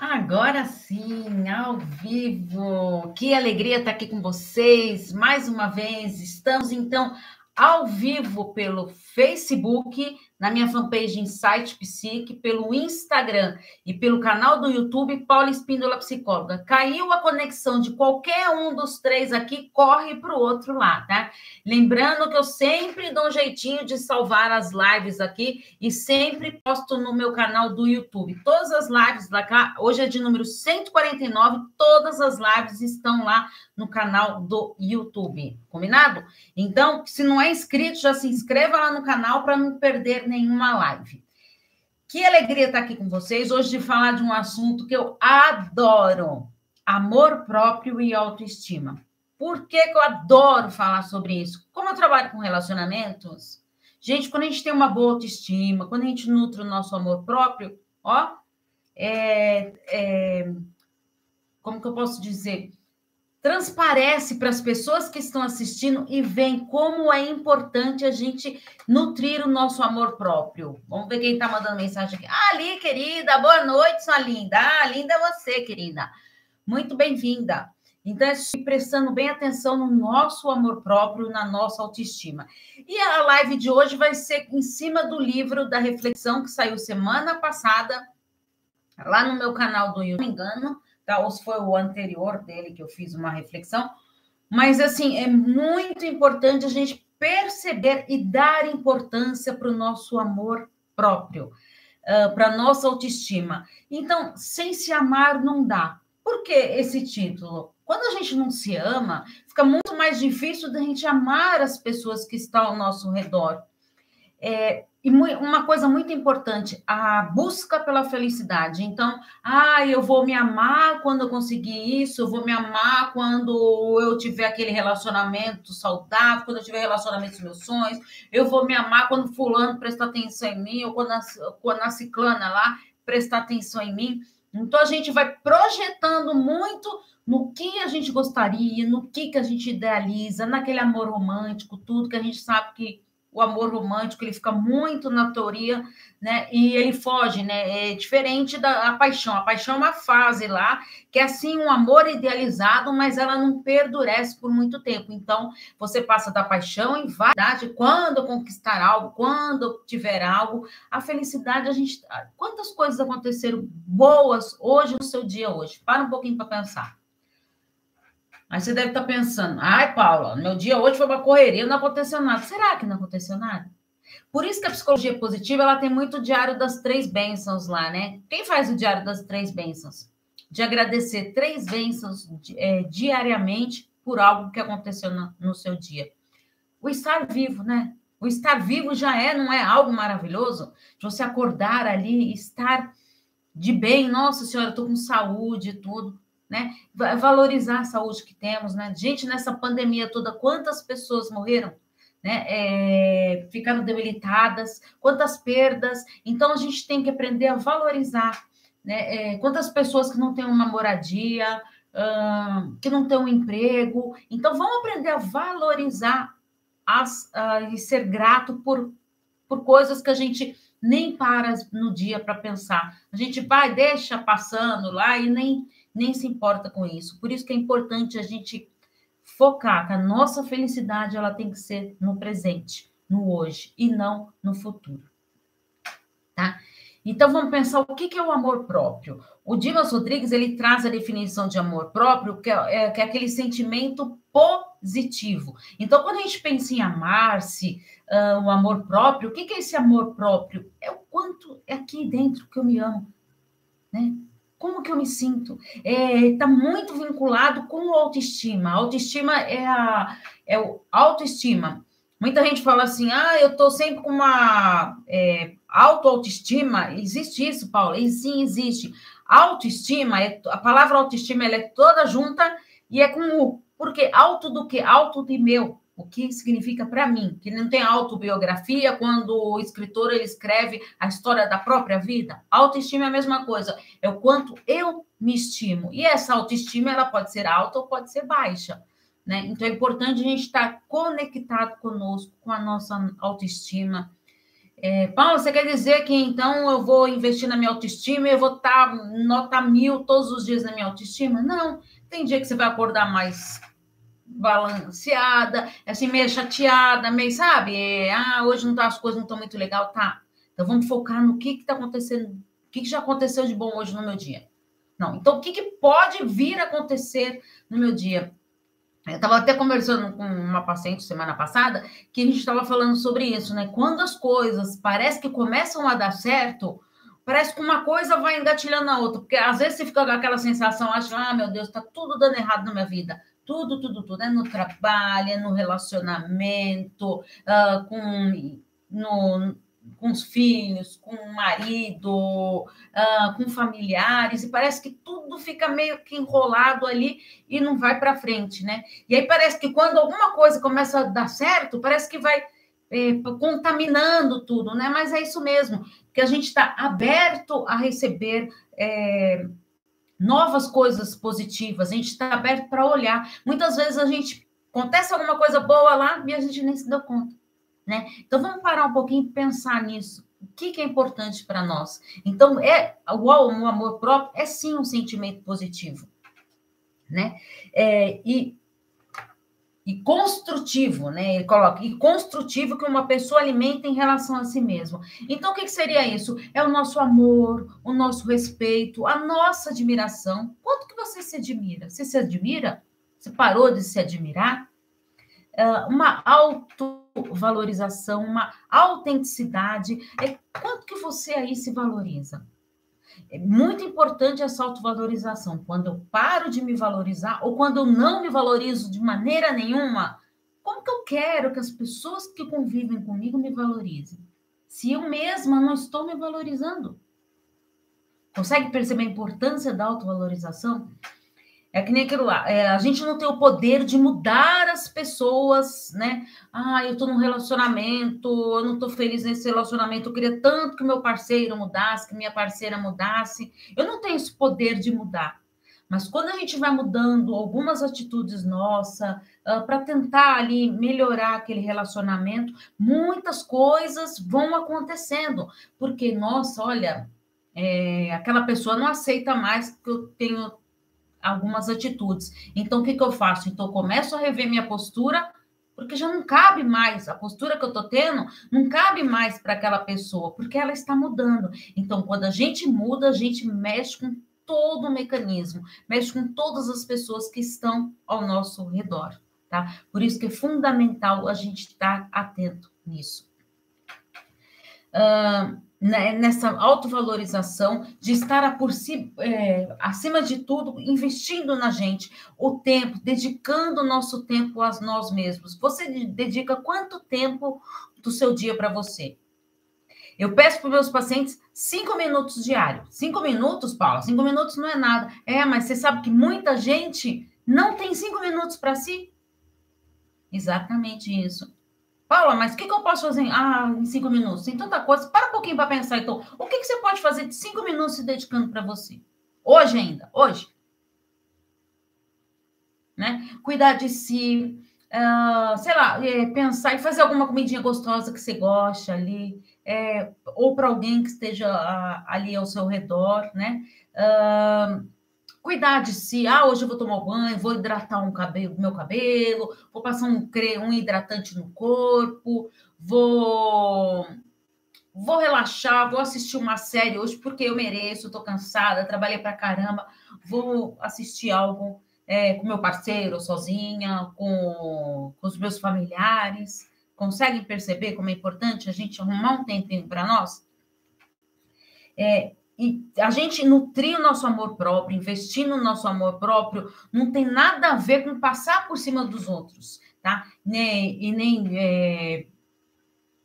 Agora sim, ao vivo. Que alegria estar aqui com vocês mais uma vez. Estamos então ao vivo pelo Facebook, na minha fanpage Insight Psique, pelo Instagram e pelo canal do YouTube Paula Espíndola Psicóloga. Caiu a conexão de qualquer um dos três aqui, corre para o outro lá, tá? Lembrando que eu sempre dou um jeitinho de salvar as lives aqui e sempre posto no meu canal do YouTube. Todas as lives cá, hoje é de número 149, todas as lives estão lá no canal do YouTube, combinado? Então, se não é inscrito, já se inscreva lá no canal para não perder nenhuma live. Que alegria estar aqui com vocês hoje de falar de um assunto que eu adoro: amor próprio e autoestima. Por que, que eu adoro falar sobre isso? Como eu trabalho com relacionamentos, gente, quando a gente tem uma boa autoestima, quando a gente nutre o nosso amor próprio, ó, é, é, como que eu posso dizer? Transparece para as pessoas que estão assistindo e vem como é importante a gente nutrir o nosso amor próprio. Vamos ver quem está mandando mensagem aqui. Ah, Ali, querida, boa noite, sua linda. Ah, linda é você, querida. Muito bem-vinda. Então, é prestando bem atenção no nosso amor próprio, na nossa autoestima. E a live de hoje vai ser em cima do livro da reflexão que saiu semana passada, lá no meu canal do YouTube, não me engano, tá? ou se foi o anterior dele que eu fiz uma reflexão. Mas, assim, é muito importante a gente perceber e dar importância para o nosso amor próprio, uh, para a nossa autoestima. Então, sem se amar não dá. Por que esse título? Quando a gente não se ama, fica muito mais difícil da gente amar as pessoas que estão ao nosso redor. É, e uma coisa muito importante, a busca pela felicidade. Então, ah, eu vou me amar quando eu conseguir isso, eu vou me amar quando eu tiver aquele relacionamento saudável, quando eu tiver relacionamento com meus sonhos, eu vou me amar quando fulano prestar atenção em mim, ou quando a, quando a ciclana lá prestar atenção em mim. Então, a gente vai projetando muito no que a gente gostaria, no que, que a gente idealiza, naquele amor romântico, tudo que a gente sabe que o amor romântico, ele fica muito na teoria, né? E ele foge, né? É diferente da paixão. A paixão é uma fase lá, que é assim um amor idealizado, mas ela não perdurece por muito tempo. Então, você passa da paixão em vaidade, quando conquistar algo, quando tiver algo, a felicidade, a gente. Quantas coisas aconteceram boas hoje no seu dia hoje? Para um pouquinho para pensar. Aí você deve estar tá pensando, ai, Paula, meu dia hoje foi uma correria, não aconteceu nada. Será que não aconteceu nada? Por isso que a psicologia positiva ela tem muito o diário das três bênçãos lá, né? Quem faz o diário das três bênçãos? De agradecer três bênçãos é, diariamente por algo que aconteceu no, no seu dia. O estar vivo, né? O estar vivo já é, não é algo maravilhoso? De você acordar ali, estar de bem, nossa senhora, estou com saúde e tudo né? Valorizar a saúde que temos, né? Gente, nessa pandemia toda, quantas pessoas morreram? Né, é, ficaram debilitadas, quantas perdas. Então, a gente tem que aprender a valorizar. Né, é, quantas pessoas que não têm uma moradia, uh, que não têm um emprego. Então, vamos aprender a valorizar as, uh, e ser grato por, por coisas que a gente nem para no dia para pensar. A gente vai, deixa passando lá e nem nem se importa com isso. Por isso que é importante a gente focar que a nossa felicidade ela tem que ser no presente, no hoje e não no futuro. Tá? Então vamos pensar o que é o amor próprio. O Dimas Rodrigues ele traz a definição de amor próprio, que é, é, que é aquele sentimento positivo. Então, quando a gente pensa em amar-se, uh, o amor próprio, o que é esse amor próprio? É o quanto é aqui dentro que eu me amo, né? Como que eu me sinto? Está é, tá muito vinculado com autoestima. Autoestima é a é o autoestima. Muita gente fala assim: ah, eu estou sempre com uma é, autoestima. Existe isso, Paula? E sim, existe. Autoestima, é, a palavra autoestima ela é toda junta e é com o. Porque alto do que? Alto de meu o que significa para mim, que não tem autobiografia quando o escritor ele escreve a história da própria vida. Autoestima é a mesma coisa, é o quanto eu me estimo. E essa autoestima ela pode ser alta ou pode ser baixa. Né? Então é importante a gente estar conectado conosco, com a nossa autoestima. É, Paulo, você quer dizer que então eu vou investir na minha autoestima e eu vou estar tá, nota mil todos os dias na minha autoestima? Não. Tem dia que você vai acordar mais balanceada, assim, meio chateada, meio, sabe? É, ah, hoje não tá, as coisas não estão muito legal, tá. Então vamos focar no que está acontecendo, o que, que já aconteceu de bom hoje no meu dia. Não, então o que, que pode vir a acontecer no meu dia? Eu estava até conversando com uma paciente semana passada que a gente estava falando sobre isso, né? Quando as coisas parece que começam a dar certo, parece que uma coisa vai engatilhando a outra, porque às vezes você fica com aquela sensação, acha, ah, meu Deus, está tudo dando errado na minha vida. Tudo, tudo, tudo, né? No trabalho, no relacionamento, uh, com, no, com os filhos, com o marido, uh, com familiares, e parece que tudo fica meio que enrolado ali e não vai para frente, né? E aí parece que quando alguma coisa começa a dar certo, parece que vai é, contaminando tudo, né? Mas é isso mesmo, que a gente está aberto a receber. É, novas coisas positivas, a gente está aberto para olhar. Muitas vezes a gente acontece alguma coisa boa lá e a gente nem se deu conta né? Então vamos parar um pouquinho e pensar nisso. O que, que é importante para nós? Então, é o, o, amor próprio é sim um sentimento positivo, né? É, e, e construtivo, né? Ele coloca, e construtivo que uma pessoa alimenta em relação a si mesma. Então, o que, que seria isso? É o nosso amor, o nosso respeito, a nossa admiração. Quanto que você se admira? Você se admira? Você parou de se admirar? Uh, uma auto valorização, uma autenticidade. É quanto que você aí se valoriza? É muito importante essa autovalorização. Quando eu paro de me valorizar ou quando eu não me valorizo de maneira nenhuma, como que eu quero que as pessoas que convivem comigo me valorizem? Se eu mesma não estou me valorizando. Consegue perceber a importância da autovalorização? É que nem aquilo lá, é, a gente não tem o poder de mudar as pessoas, né? Ah, eu tô num relacionamento, eu não tô feliz nesse relacionamento, eu queria tanto que meu parceiro mudasse, que minha parceira mudasse. Eu não tenho esse poder de mudar. Mas quando a gente vai mudando algumas atitudes nossas, uh, para tentar ali melhorar aquele relacionamento, muitas coisas vão acontecendo. Porque, nossa, olha, é, aquela pessoa não aceita mais que eu tenho algumas atitudes. Então, o que, que eu faço? Então, eu começo a rever minha postura, porque já não cabe mais, a postura que eu estou tendo não cabe mais para aquela pessoa, porque ela está mudando. Então, quando a gente muda, a gente mexe com todo o mecanismo, mexe com todas as pessoas que estão ao nosso redor, tá? Por isso que é fundamental a gente estar atento nisso. Uh, nessa autovalorização, de estar por si, é, acima de tudo, investindo na gente, o tempo, dedicando o nosso tempo a nós mesmos. Você dedica quanto tempo do seu dia para você? Eu peço para meus pacientes cinco minutos diário. Cinco minutos, Paula? Cinco minutos não é nada. É, mas você sabe que muita gente não tem cinco minutos para si? Exatamente isso. Paula, mas o que, que, eu posso fazer ah, em cinco minutos? Tem tanta coisa. Para um pouquinho para pensar, então. O que, que, você pode fazer de cinco minutos se dedicando para você? Hoje ainda, hoje. Né? Cuidar de si, uh, sei lá, é, pensar e fazer alguma comidinha gostosa que você gosta ali, é, ou para alguém que esteja uh, ali ao seu redor, né? Uh, cuidar de si. Ah, hoje eu vou tomar banho, vou hidratar um cabelo, meu cabelo, vou passar um, um hidratante no corpo, vou vou relaxar, vou assistir uma série hoje porque eu mereço, estou cansada, trabalhei para caramba, vou assistir algo é, com meu parceiro, sozinha, com, com os meus familiares. Conseguem perceber como é importante a gente arrumar um tempinho para nós? É, e a gente nutrir o nosso amor próprio, investir no nosso amor próprio, não tem nada a ver com passar por cima dos outros, tá? Nem, e nem. É,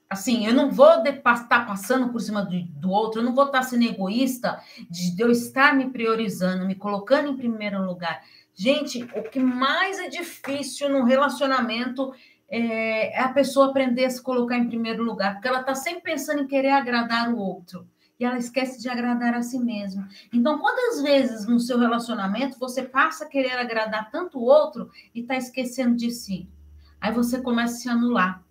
assim, eu não vou estar tá passando por cima do, do, outro, eu não vou estar tá sendo egoísta de eu estar me priorizando, me colocando em primeiro lugar. Gente, o que mais é difícil no relacionamento é, é a pessoa aprender a se colocar em primeiro lugar, porque ela está sempre pensando em querer agradar o outro e ela esquece de agradar a si mesma. Então, quantas vezes no seu relacionamento você passa a querer agradar tanto o outro e está esquecendo de si? Aí você começa a se anular,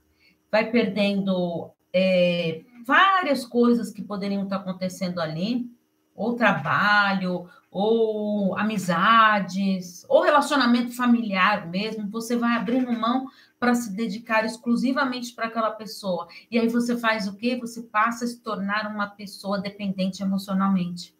vai perdendo é, várias coisas que poderiam estar acontecendo ali, ou trabalho, ou amizades, ou relacionamento familiar mesmo, você vai abrindo mão para se dedicar exclusivamente para aquela pessoa. E aí você faz o quê? Você passa a se tornar uma pessoa dependente emocionalmente.